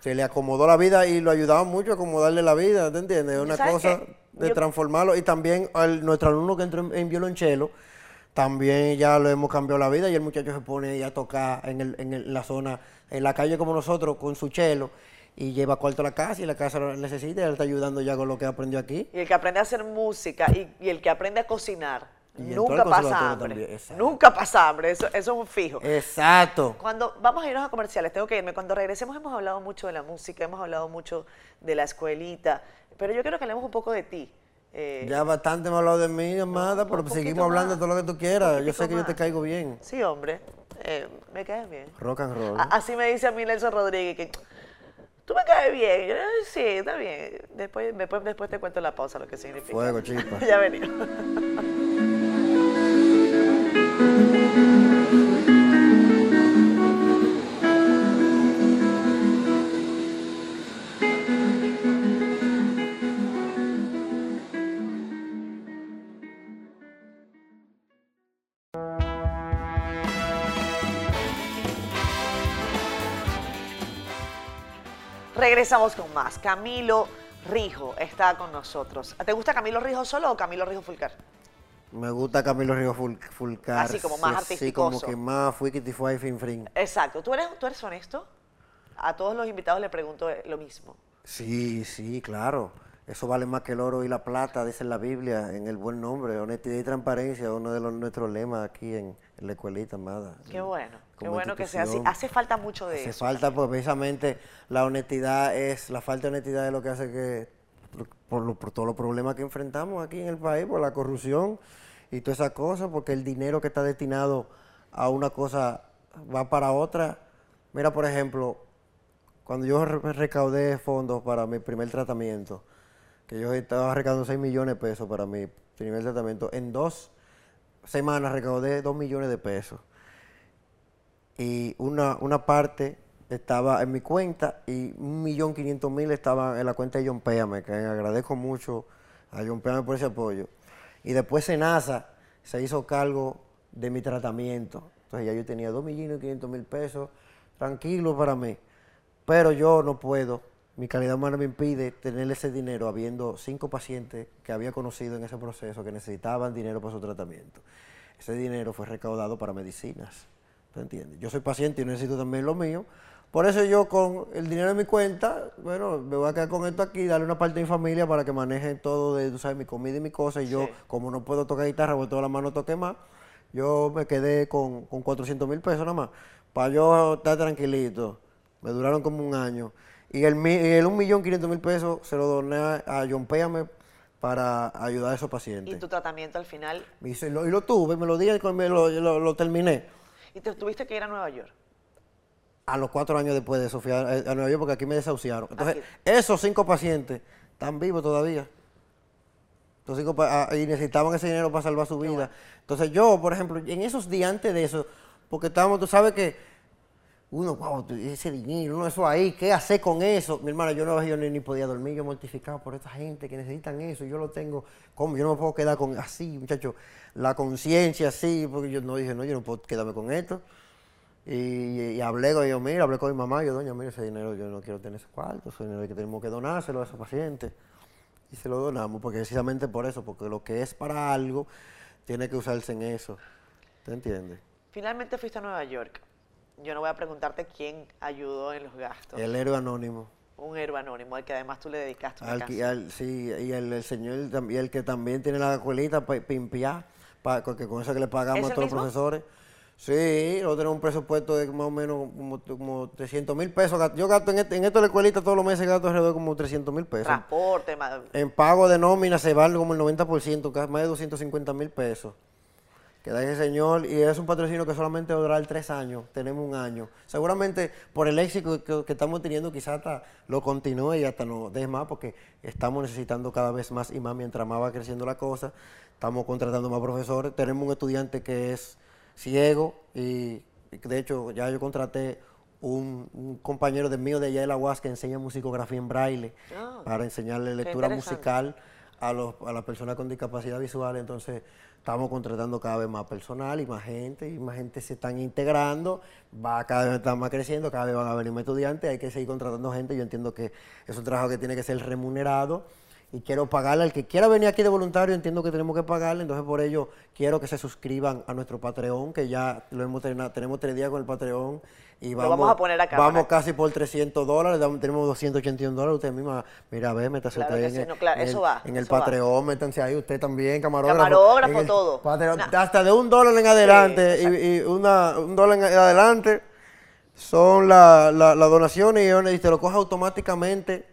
Se le acomodó la vida y lo ayudaba mucho a acomodarle la vida, ¿te entiendes? Es una ¿Sabes cosa de Yo- transformarlo. Y también al- nuestro alumno que entró en, en violonchelo, también ya lo hemos cambiado la vida y el muchacho se pone a tocar en, el- en el- la zona, en la calle como nosotros, con su chelo, y lleva cuarto a la casa y la casa lo necesita y él está ayudando ya con lo que aprendió aquí. Y el que aprende a hacer música y, y el que aprende a cocinar, Y nunca pasa hambre. Nunca pasa hambre, eso, eso es un fijo. Exacto. Cuando vamos a irnos a comerciales, tengo que irme. Cuando regresemos hemos hablado mucho de la música, hemos hablado mucho de la escuelita, pero yo quiero que hablemos un poco de ti. Eh, Ya bastante ha hablado de mí, amada, pero seguimos hablando más, de todo lo que tú quieras. Yo sé que yo te caigo bien. Sí, hombre, eh, me caes bien. Rock and roll. A- Así me dice a mí Nelson Rodríguez que tú me caes bien. Yo, "Ay, sí, está bien. Después, después, después te cuento en la pausa lo que significa. Fuego, chispa. ya venimos. Regresamos con más. Camilo Rijo está con nosotros. ¿Te gusta Camilo Rijo solo o Camilo Rijo Fulcar? Me gusta Camilo Ful- Fulcar. Así como más sí, Sí, como que más fuiquiti fue fin. Exacto. ¿Tú eres, ¿Tú eres honesto? A todos los invitados le pregunto lo mismo. Sí, sí, claro. Eso vale más que el oro y la plata, dice la Biblia, en el buen nombre. Honestidad y transparencia, uno de los, nuestros lemas aquí en, en la escuelita, amada. Qué bueno. Qué bueno que sea así. Hace falta mucho de Hace eso. falta, pues precisamente la honestidad es, la falta de honestidad es lo que hace que, por, lo- por todos los problemas que enfrentamos aquí en el país, por la corrupción y todas esas cosas, porque el dinero que está destinado a una cosa va para otra. Mira, por ejemplo, cuando yo re- recaudé fondos para mi primer tratamiento, que yo estaba recaudando 6 millones de pesos para mi primer tratamiento, en dos semanas recaudé 2 millones de pesos y una, una parte estaba en mi cuenta y un millón quinientos mil estaba en la cuenta de John Péame, que agradezco mucho a John Péame por ese apoyo. Y después Senasa se hizo cargo de mi tratamiento. Entonces ya yo tenía dos millones quinientos mil pesos, tranquilo para mí. Pero yo no puedo, mi calidad humana me impide tener ese dinero habiendo cinco pacientes que había conocido en ese proceso que necesitaban dinero para su tratamiento. Ese dinero fue recaudado para medicinas. ¿Tú entiendes? Yo soy paciente y necesito también lo mío. Por eso yo con el dinero en mi cuenta, bueno, me voy a quedar con esto aquí, darle una parte a mi familia para que manejen todo de, tú sabes, mi comida y mi cosa. Y yo, Sí. como no puedo tocar guitarra, porque toda la mano toque más, yo me quedé con, con 400 mil pesos nada más. Para yo estar tranquilito. Me duraron como un año. Y el, y el 1.500.000 pesos se lo doné a, John Péame para ayudar a esos Y pacientes. tu tratamiento al final. Y, se lo, y lo tuve, me lo di y me lo, lo- lo terminé. Y te tuviste que ir a Nueva York. A los cuatro años después de eso fui a, a Nueva York porque aquí me desahuciaron. Entonces, Aquí. esos cinco pacientes están vivos todavía. Pa- ah, y necesitaban ese dinero para salvar su vida. Entonces yo, por ejemplo, en esos días antes de eso, porque estábamos, tú sabes que uno, wow, ese dinero, uno eso ahí, ¿qué hacer con eso? Mi hermana, yo no yo ni, podía dormir, yo mortificado por esta gente que necesitan eso, yo lo tengo, ¿cómo? Yo no me puedo quedar con así, muchachos, la conciencia así, porque yo no dije, no, yo no puedo quedarme con esto. Y, y hablé con yo, mira, hablé con mi mamá, yo, doña, mira, ese dinero yo no quiero tener ese cuarto, ese dinero que tenemos que donárselo a esos pacientes. Y se lo donamos, porque precisamente por eso, porque lo que es para algo, tiene que usarse en eso. ¿Te entiendes? Finalmente fuiste a Nueva York. Yo no voy a preguntarte quién ayudó en los gastos. El héroe anónimo. Un héroe anónimo al que además tú le dedicaste una Al, canción. al- sí, y el, el señor y el que también tiene la escuelita para pimpiar, pa- que con eso que le pagamos ¿Es a todos los mismo? profesores. Sí, nosotros tenemos un presupuesto de más o menos como, como 300 mil pesos. Yo gasto en, este- en esto de la escuelita todos los meses gasto alrededor de como 300 mil pesos. Transporte, ma- En pago de nómina se van como el 90%, casi más de 250 mil pesos. Que da ese señor, y es un patrocinio que solamente va a durar tres años, tenemos un año. Seguramente por el éxito que, que estamos teniendo, quizás hasta lo continúe y hasta nos deje más, porque estamos necesitando cada vez más y más mientras más va creciendo la cosa. Estamos contratando más profesores. Tenemos un estudiante que es ciego y, de hecho ya yo contraté un, un compañero de mío de allá de la UAS que enseña musicografía en braille Ah, para enseñarle lectura musical a, los, a las personas con discapacidad visual, entonces estamos contratando cada vez más personal y más gente, y más gente se están integrando, va cada vez está más creciendo, cada vez van a venir más estudiantes, hay que seguir contratando gente, yo entiendo que es un trabajo que tiene que ser remunerado y quiero pagarle al que quiera venir aquí de voluntario, entiendo que tenemos que pagarle, entonces por ello quiero que se suscriban a nuestro Patreon, que ya lo hemos tenemos tres días con el Patreon y vamos, vamos a poner acá. Vamos casi por 300 dólares, tenemos 281 dólares, usted misma, mira, ve, métase Claro usted en, sí, el, no, claro, en eso el- va, en el eso. Patreon, métanse ahí usted también, camarógrafo. Camarógrafo, todo. Patreon, Nah. Hasta de un dólar en adelante Sí, y, y una, un dólar en adelante son las la, las donaciones y, y te lo coge automáticamente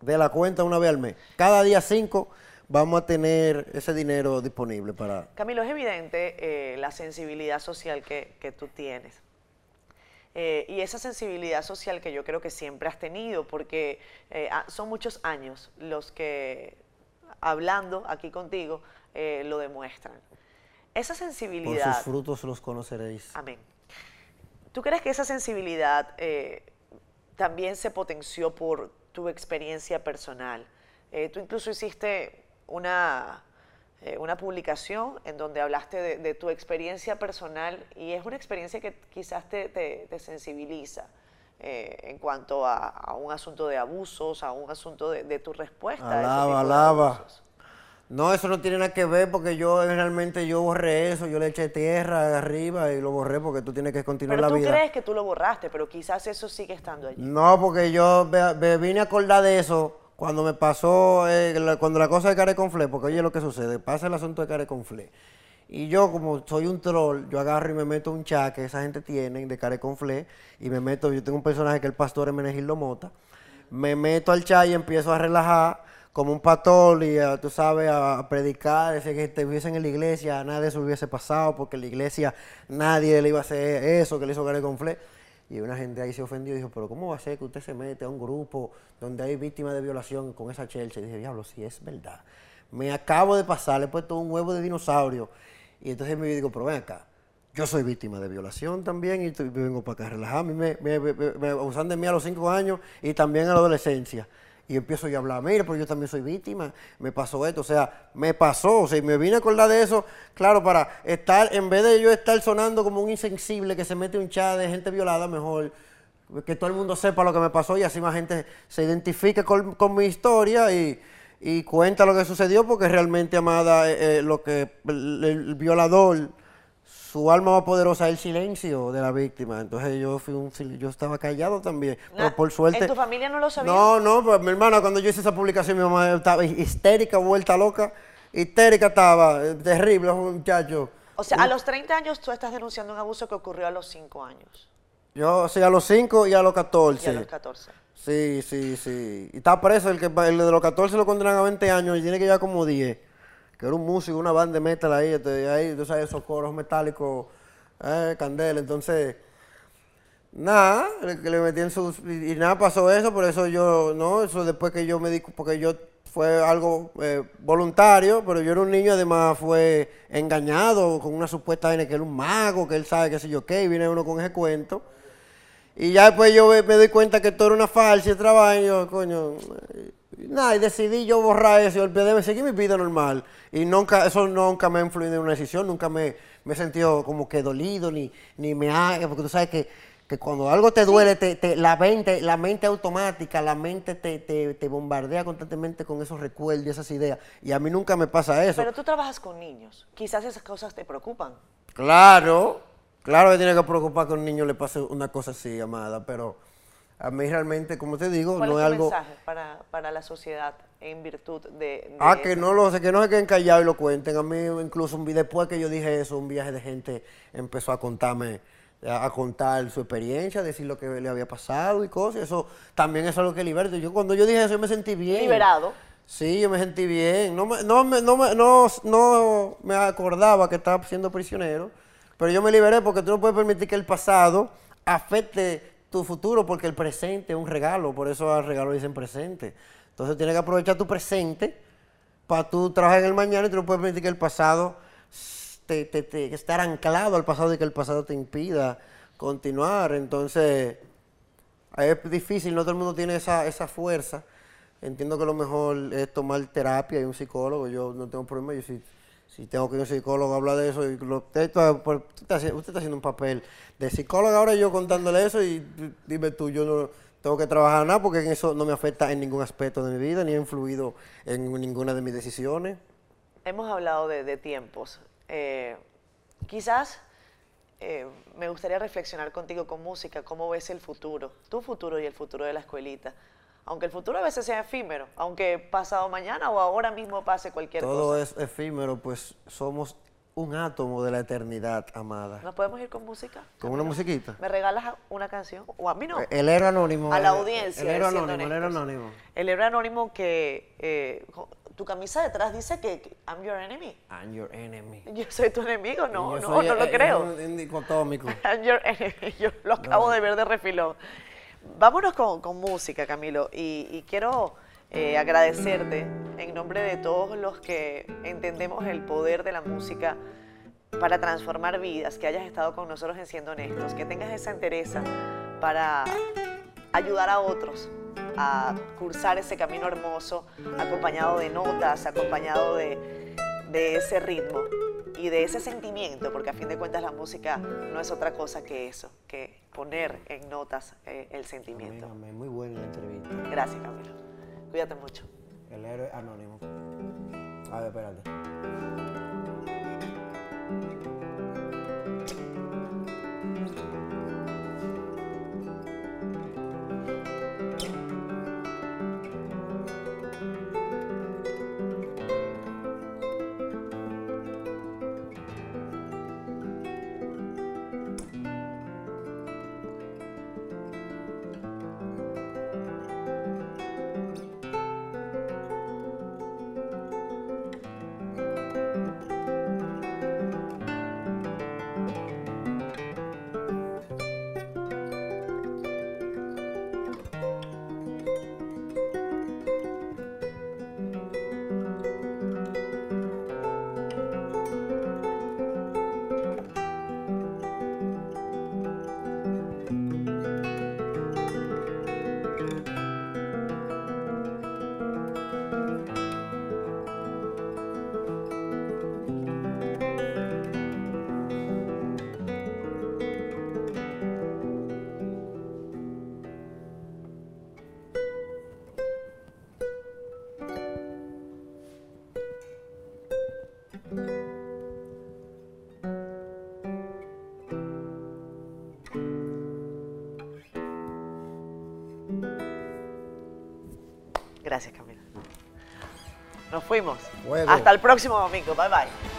de la cuenta una vez al mes. Cada día 5 vamos a tener ese dinero disponible para... Camilo, es evidente eh, la sensibilidad social que, que tú tienes. Eh, y esa sensibilidad social que yo creo que siempre has tenido, porque eh, ah, son muchos años los que, hablando aquí contigo, eh, lo demuestran. Esa Por sensibilidad... sus frutos los conoceréis. Amén. ¿Tú crees que esa sensibilidad también se potenció por tu experiencia personal? Tú incluso hiciste una, eh, una publicación en donde hablaste de, de tu experiencia personal y es una experiencia que quizás te, te- te sensibiliza eh, en cuanto a, a un asunto de abusos, a un asunto de, de tu respuesta. Alaba, alaba. No, eso no tiene nada que ver porque yo eh, realmente yo borré eso, yo le eché tierra arriba y lo borré porque tú tienes que continuar Pero la tú vida. crees que tú lo borraste, pero quizás eso sigue estando allí. No, porque yo me, me vine a acordar de eso cuando me pasó, eh, cuando la cosa de Care Conflé, porque oye lo que sucede, pasa el asunto de Care Conflé. Y yo, como soy un troll, yo agarro y me meto un chat que esa gente tiene de Care Conflé, y me meto, yo tengo un personaje que es el pastor Emenegildo Mota, me meto al chat y empiezo a relajar como un pastor y a, tú sabes, a, a predicar, decir que estuviesen en la iglesia, nada de eso hubiese pasado, porque en la iglesia nadie le iba a hacer eso que le hizo Care Conflé. Y una gente ahí se ofendió y dijo, pero ¿cómo va a ser que usted se mete a un grupo donde hay víctimas de violación con esa chelcha? Y dije, diablo, sí es verdad. Me acabo de pasar, le he puesto un huevo de dinosaurio. Y entonces me digo, pero ven acá, yo soy víctima de violación también y vengo para acá a relajarme. Me, me, me, me- me abusan de mí a los cinco años y también a la adolescencia. Y empiezo yo a hablar, mira, pero yo también soy víctima, me pasó esto, o sea, me pasó, o sea, y me vine a acordar de eso, claro, para estar, en vez de yo estar sonando como un insensible que se mete un chat de gente violada, mejor que todo el mundo sepa lo que me pasó y así más gente se identifique con, con mi historia y, y cuenta lo que sucedió, porque realmente, Amada, eh, eh, lo que el, el violador, su alma más poderosa es el silencio de la víctima. Entonces yo fui un yo estaba callado también, pero Na- por suerte. ¿En tu familia no lo sabía? No, no, pues mi hermana, cuando yo hice esa publicación, mi mamá estaba histérica, vuelta loca, histérica estaba, eh, terrible, muchacho. O sea, a los 30 años tú estás denunciando un abuso que ocurrió a los 5 años Yo, sí, a los 5 y a los y 14. a los 14. Sí, sí, sí. Y está preso el que el de los 14 lo condenan a 20 años y tiene que llevar como 10. Que era un músico, una banda metal ahí, este, ahí, tú sabes, esos coros metálicos, eh, candela. Entonces, nada, le, le metían sus. Y, nada, pasó eso, por eso yo, no, eso después que yo me di, porque yo fue algo eh, voluntario, pero yo era un niño, además fue engañado con una supuesta vaina que era un mago, que él sabe qué sé yo qué, y viene uno con ese cuento. Y ya después yo me, doy cuenta que todo era una falsa y otra vaina, y yo, coño, nada, y decidí yo borrar eso y olvidé, seguir mi vida normal. Y nunca, eso nunca me ha influido en una decisión, nunca me, me he sentido como que dolido, ni, ni me ha, porque tú sabes que, que cuando algo te duele, te, te- la, mente, la mente automática, la mente te, te, te bombardea constantemente con esos recuerdos y esas ideas. Y a mí nunca me pasa eso. Pero tú trabajas con niños. Quizás esas cosas te preocupan. Claro, claro que tiene que preocupar que a un niño le pase una cosa así, amada, pero a mí realmente, como te digo, ¿Cuál no es tu algo... mensaje para, para la sociedad en virtud de, de Ah, que no lo que no se queden callados y lo cuenten. A mí incluso un después que yo dije eso, un viaje de gente empezó a contarme, a, a contar su experiencia, decir lo que le había pasado y cosas. Eso también es algo que liberta. Yo cuando yo dije eso, yo me sentí bien. Liberado. Sí, yo me sentí bien. No me, no, me- no, me- no, no me acordaba que estaba siendo prisionero, pero yo me liberé porque tú no puedes permitir que el pasado afecte tu futuro porque el presente es un regalo, por eso al regalo dicen presente. Entonces tienes que aprovechar tu presente para tú trabajar en el mañana y tú no puedes permitir que el pasado te, te, te- estar anclado al pasado y que el pasado te impida continuar. Entonces es difícil, no todo el mundo tiene esa, esa fuerza, entiendo que lo mejor es tomar terapia y un psicólogo. Yo no tengo problema, yo si, si tengo que ir a un psicólogo hablar de eso, y lo, usted, está, usted está haciendo un papel de psicólogo ahora yo contándole eso y dime tú, yo no tengo que trabajar nada porque eso no me afecta en ningún aspecto de mi vida ni ha influido en ninguna de mis decisiones. Hemos hablado de, de tiempos. Eh, quizás eh, me gustaría reflexionar contigo con música, cómo ves el futuro, tu futuro y el futuro de la escuelita. Aunque el futuro a veces sea efímero, aunque pasado mañana o ahora mismo pase cualquier Todo cosa. es efímero, pues somos un átomo de la eternidad, amada. ¿Nos podemos ir con música? ¿Con una musiquita? ¿Me regalas una canción? O a mí no. El héroe anónimo. a la audiencia. El héroe anónimo, el héroe anónimo. El héroe anónimo que eh, tu camisa detrás dice que I'm your enemy. I'm your enemy. Yo soy tu enemigo, no, Yo no, soy, no lo eh, creo. Un, un dicotómico. I'm your enemy. Yo lo acabo de ver de refilón. Vámonos con, con música, Camilo, y, quiero eh, agradecerte en nombre de todos los que entendemos el poder de la música para transformar vidas, que hayas estado con nosotros en Siendo Honestos, que tengas esa entereza para ayudar a otros a cursar ese camino hermoso, acompañado de notas, acompañado de, de ese ritmo y de ese sentimiento, porque a fin de cuentas la música no es otra cosa que eso, que poner en notas eh, el sentimiento. Amén, amén. Muy buena la entrevista. Gracias, Camilo. Cuídate mucho. El héroe anónimo. A ver, espérate. Gracias, Camilo. Nos fuimos. Hasta el próximo domingo. Bye bye.